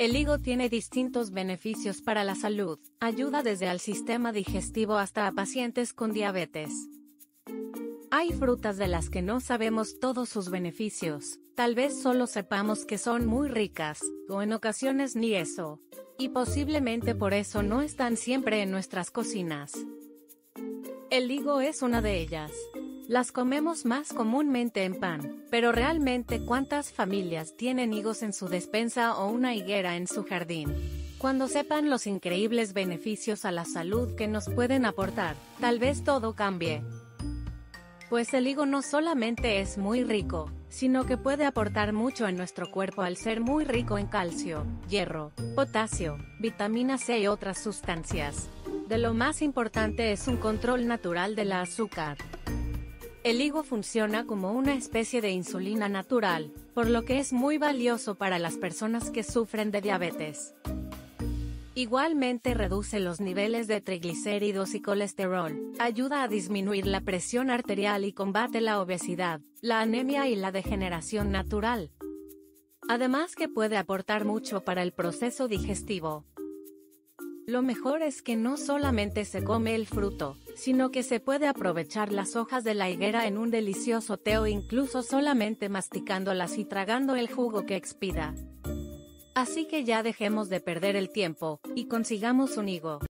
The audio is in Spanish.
El higo tiene distintos beneficios para la salud, ayuda desde al sistema digestivo hasta a pacientes con diabetes. Hay frutas de las que no sabemos todos sus beneficios, tal vez solo sepamos que son muy ricas, o en ocasiones ni eso. Y posiblemente por eso no están siempre en nuestras cocinas. El higo es una de ellas. Las comemos más comúnmente en pan, pero realmente ¿cuántas familias tienen higos en su despensa o una higuera en su jardín? Cuando sepan los increíbles beneficios a la salud que nos pueden aportar, tal vez todo cambie. Pues el higo no solamente es muy rico, sino que puede aportar mucho en nuestro cuerpo al ser muy rico en calcio, hierro, potasio, vitamina C y otras sustancias. De lo más importante es un control natural de la azúcar. El higo funciona como una especie de insulina natural, por lo que es muy valioso para las personas que sufren de diabetes. Igualmente reduce los niveles de triglicéridos y colesterol, ayuda a disminuir la presión arterial y combate la obesidad, la anemia y la degeneración natural. Además que puede aportar mucho para el proceso digestivo. Lo mejor es que no solamente se come el fruto, sino que se puede aprovechar las hojas de la higuera en un delicioso té o incluso solamente masticándolas y tragando el jugo que expida. Así que ya dejemos de perder el tiempo, y consigamos un higo.